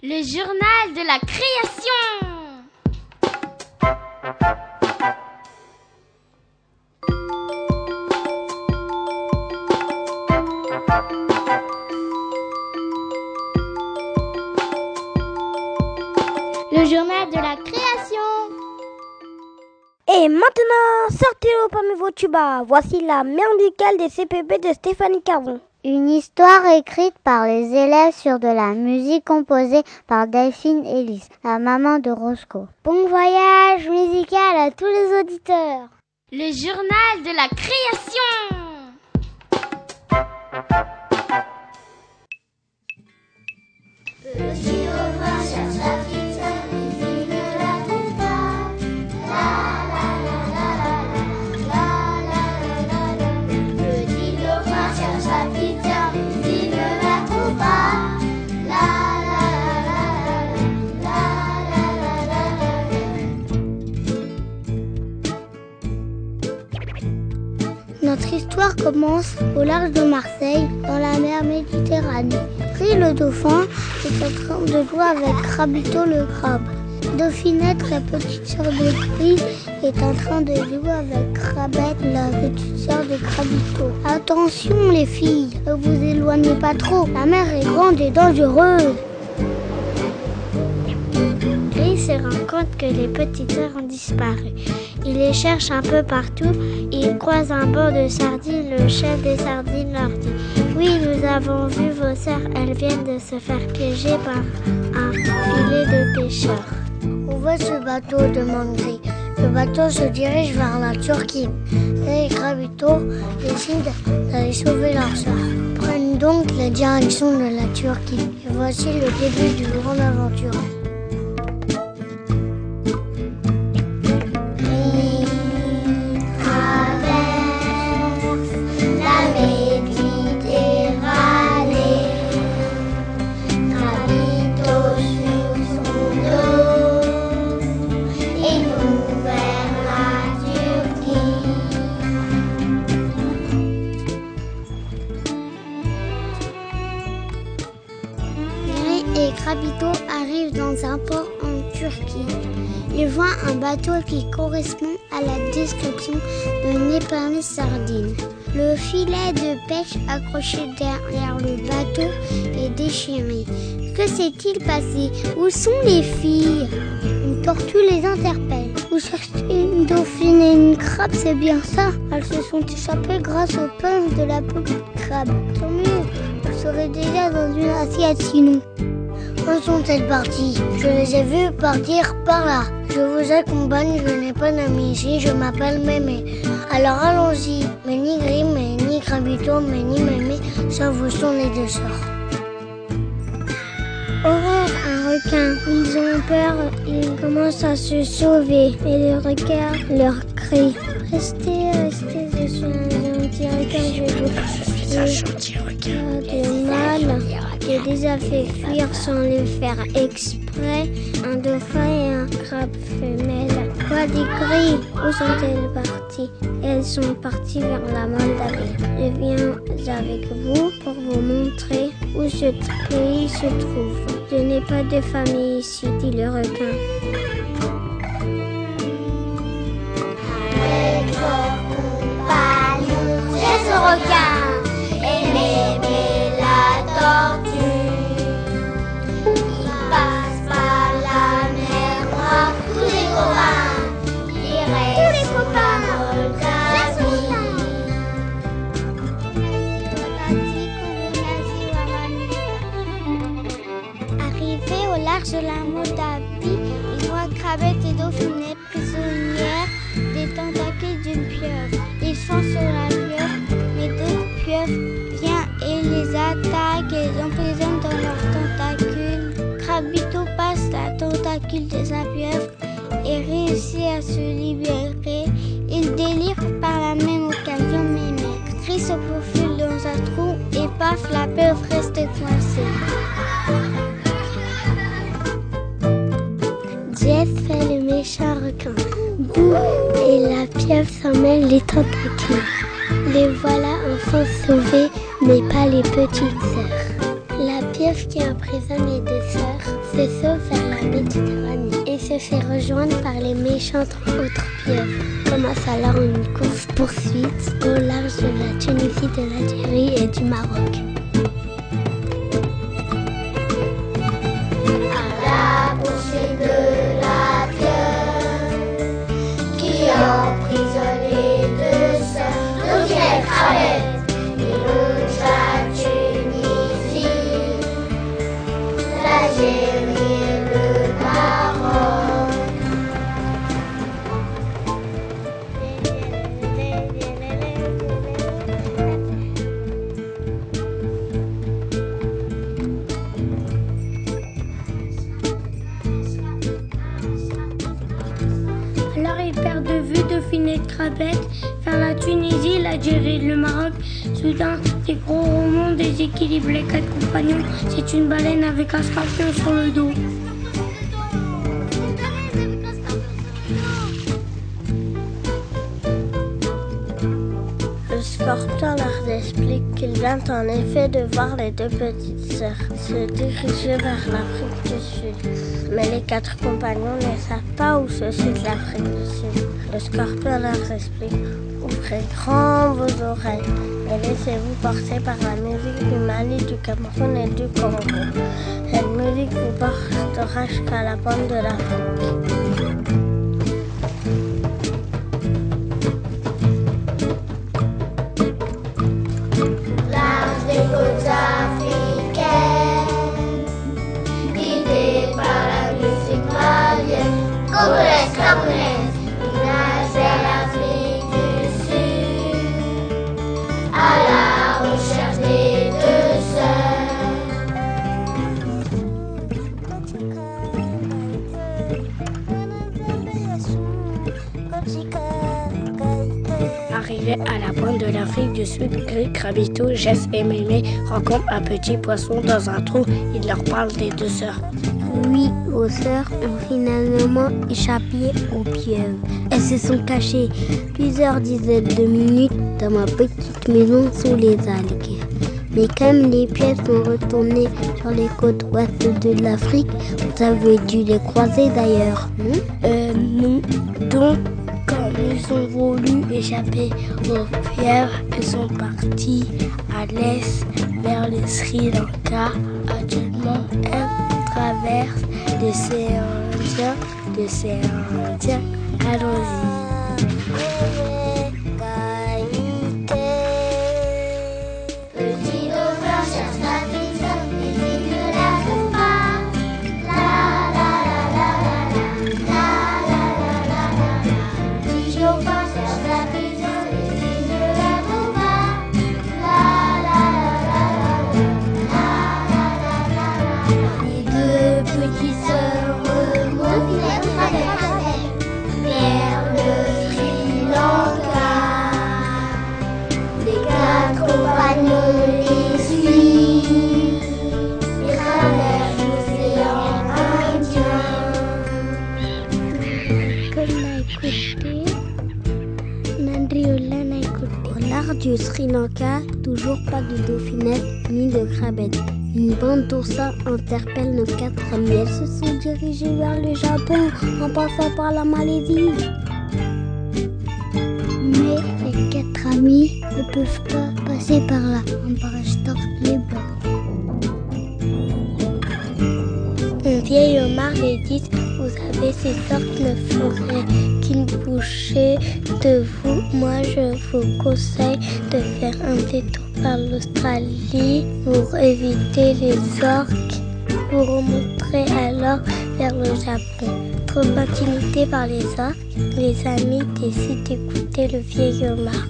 Le journal de la création. Le journal de la création. Et maintenant, sortez-le parmi vos tubas. Voici la musicale des CPB de Stéphanie Caron. Une histoire écrite par les élèves sur de la musique composée par Delphine Ellis, la maman de Roscoe. Bon voyage musical à tous les auditeurs. Le journal de la création. Commence au large de Marseille, dans la mer Méditerranée. Ri le dauphin est en train de jouer avec Crabito le crabe. Dauphinette, la petite sœur de Gris, est en train de jouer avec Crabette, la petite sœur de Crabito. Attention les filles, ne vous éloignez pas trop, la mer est grande et dangereuse. Gris se rend compte que les petites sœurs ont disparu. Il les cherche un peu partout. Il croise un bord de sardines. Le chef des sardines leur dit Oui, nous avons vu vos sœurs. Elles viennent de se faire piéger par un filet de pêcheurs. Où ce bateau? demande Gris. Le bateau se dirige vers la Turquie. Les Gravito décident d'aller sauver leur sœur. Prennent donc la direction de la Turquie. Et voici le début d'une grande aventure. Et Crabito arrivent dans un port en Turquie. Ils voient un bateau qui correspond à la description d'un éperné sardine. Le filet de pêche accroché derrière le bateau est déchiré. Que s'est-il passé? Où sont les filles Une tortue les interpelle. Vous cherchez une dauphine et une crabe, c'est bien ça Elles se sont échappées grâce aux pinces de la petite crabe. Tant mieux, vous serez déjà dans une assiette sinon. Sont-elles parties Je les ai vues partir par là. Je vous accompagne, je n'ai pas d'amis ici, je m'appelle Mémé. Alors allons-y. Mais ni Gris, mais ni Crabito, mais ni Mémé, ça vous sont les deux sœurs. Horreur, un requin. Ils ont peur, ils commencent à se sauver. Et le requin leur crie. Restez, restez, je suis un gentil requin, je vous suis un gentil requin. pas de mal. J'ai déjà fait fuir sans le faire exprès un dauphin et un crabe femelle. Quoi des cris Où sont-elles parties? Elles sont parties vers la Moldavie. Je viens avec vous pour vous montrer où ce pays se trouve. Je n'ai pas de famille ici, dit le requin. Ce requin de sa pieuvre et réussit à se libérer. Il délire par la même occasion Mémé. Gris se faufile dans un trou et paf, la pieuvre reste coincée. Jeff fait le méchant requin. Bouh Et la pieuvre s'en mêle les tentacules. Les voilà enfin sauvés, mais pas les petites sœurs. La pieuvre qui emprisonne les deux sœurs se sauve vers la Méditerranée et se fait rejoindre par les méchantes autres pieuvres. Commence alors une course-poursuite au large de la Tunisie, de l'Algérie et du Maroc. À la bouchée de la pieuvre qui emprisonne les deux sœurs, le vieil déséquilibrent les quatre compagnons. C'est une baleine avec un scorpion sur le dos. Le scorpion leur explique qu'il vient en effet de voir les deux petites sœurs se diriger vers l'Afrique du Sud. Mais les quatre compagnons ne savent pas où se situe l'Afrique du Sud. Le scorpion leur explique Ouvrez grand vos oreilles et laissez-vous porter par la musique du Mali, du Cameroun et du Congo. Cette musique vous portera jusqu'à la pointe de l'Afrique. Arrivé à la pointe de l'Afrique du Sud, Greg, Rabito, Jess et Mémé rencontrent un petit poisson dans un trou. Il leur parle des deux sœurs. Oui, vos sœurs ont finalement échappé aux pieuvres. Elles se sont cachées plusieurs dizaines de minutes dans ma petite maison sous les algues. Mais comme les pieuvres sont retournées sur les côtes ouest de l'Afrique, vous avez dû les croiser d'ailleurs, non? Euh, nous, donc, ils ont voulu échapper aux pieuvres, ils sont partis à l'est vers le Sri Lanka. Actuellement, elles traversent l'océan Indien, l'océan Indien. Allons-y. Du Sri Lanka, toujours pas de dauphinette ni de crabette. Une bande d'oursins interpelle nos quatre amis. Elles se sont dirigées vers le Japon en passant par la Malaisie. Mais les quatre amis ne peuvent pas passer par là en parachutant les bords. Un vieil homard les dit Vous avez ces sortes ne feraient qu'une bouchée de vous. Moi, je vous conseille de faire un détour par l'Australie pour éviter les orques. Vous remonterez alors vers le Japon. Trop par les orques, les amis décident d'écouter le vieil homard.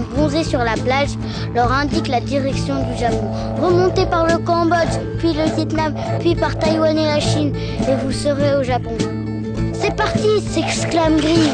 Bronzer sur la plage leur indique la direction du Japon. Remontez par le Cambodge, puis le Vietnam, puis par Taïwan et la Chine, et vous serez au Japon. parti s'exclame Gris.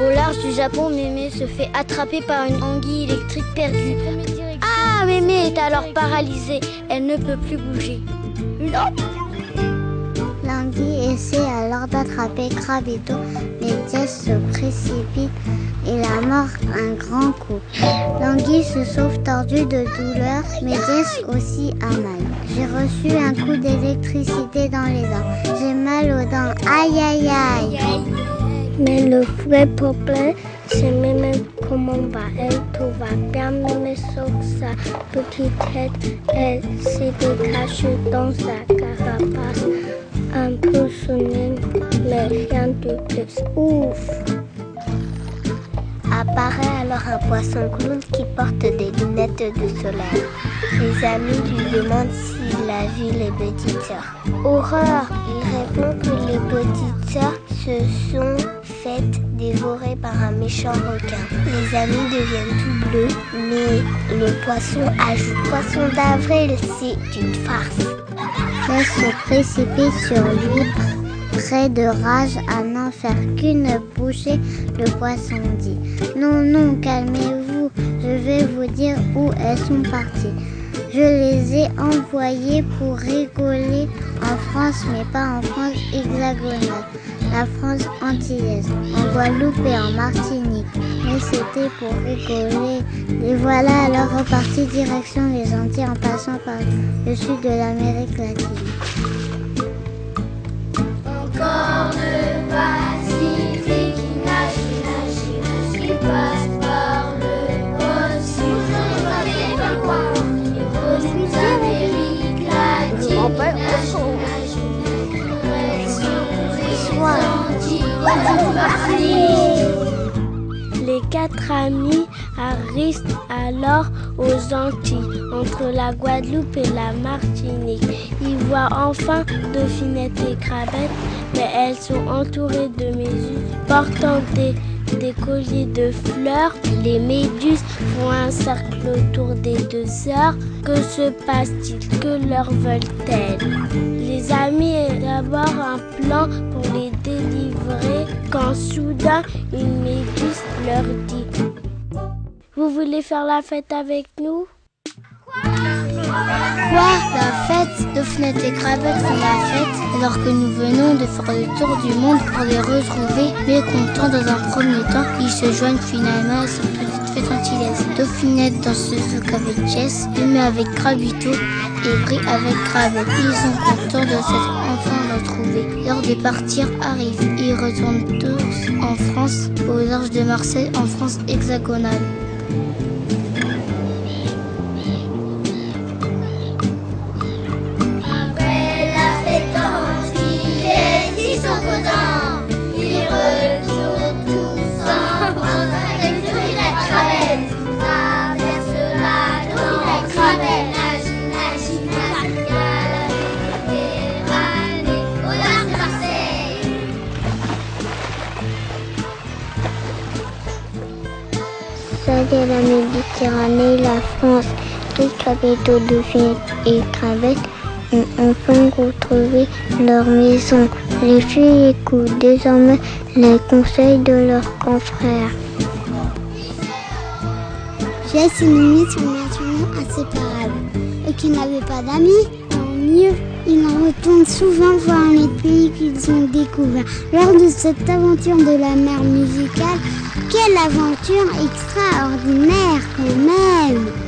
Au large du Japon, Mémé se fait attraper par une anguille électrique perdue. Ah, Mémé est alors paralysée. Elle ne peut plus bouger. L'anguille essaie alors d'attraper Krabito, mais Jess se précipite et la mord un grand coup. L'anguille se sauve tordue de douleur, mais Jess aussi a mal. J'ai reçu un coup d'électricité dans les dents. J'ai mal aux dents. Aïe aïe aïe. Mais le vrai problème, c'est même comment va elle, tout va bien, mais sauf sa petite tête, elle s'est cachée dans sa carapace, un peu sonnée, mais rien de plus. Ouf! Apparaît alors un poisson clown qui porte des lunettes de soleil. Les amis lui demandent s'il a vu les petites. Horreur Il répond que petites sœurs se sont faites dévorer par un méchant requin. Les amis deviennent tout bleus, mais le poisson ajoute Poisson d'avril, c'est une farce. Jess se précipite sur lui, près de rage à n'en faire qu'une bouchée. Le poisson dit Non, non, calmez-vous, je vais vous dire où elles sont parties. Je les ai envoyées pour rigoler en France, mais pas en France hexagonale, la France antillaise, en Guadeloupe et en Martinique. Mais c'était pour rigoler. Les voilà alors repartis direction les Antilles en passant par le sud de l'Amérique latine. Encore le Pacifique Les quatre amis arrivent alors aux Antilles, entre la Guadeloupe et la Martinique. Ils voient enfin Dauphinette et Crabette, mais elles sont entourées de méduses portant des, colliers de fleurs. Les méduses font un cercle autour des deux sœurs. Que se passe-t-il? Que leur veulent-elles? Les amis élaborent un plan pour les quand soudain une méduse leur dit Vous voulez faire la fête avec nous? Quoi? La fête? Dauphinette et Crabette font la fête alors que nous venons de faire le tour du monde pour les retrouver. Mais contents dans un premier temps, ils se joignent finalement à cette petite fête antillaise. Dauphinette danse zouk avec Jess, Mémé avec Crabito et Brie avec Crabette. Ils sont contents de s'être enfin retrouvés. L'heure de partir arrive. Ils retournent tous en France, au large de Marseille, en France hexagonale. Est la Méditerranée, la France, les capitaux Dauphinette et Crabette ont enfin retrouvé leur maison. Les filles écoutent désormais les conseils de leurs confrères. Jess et Mimi sont maintenant inséparables. Eux qui n'avaient pas d'amis, tant mieux. Ils retournent souvent voir les pays qu'ils ont découverts. Lors de cette aventure de la mer musicale, quelle aventure extraordinaire quand même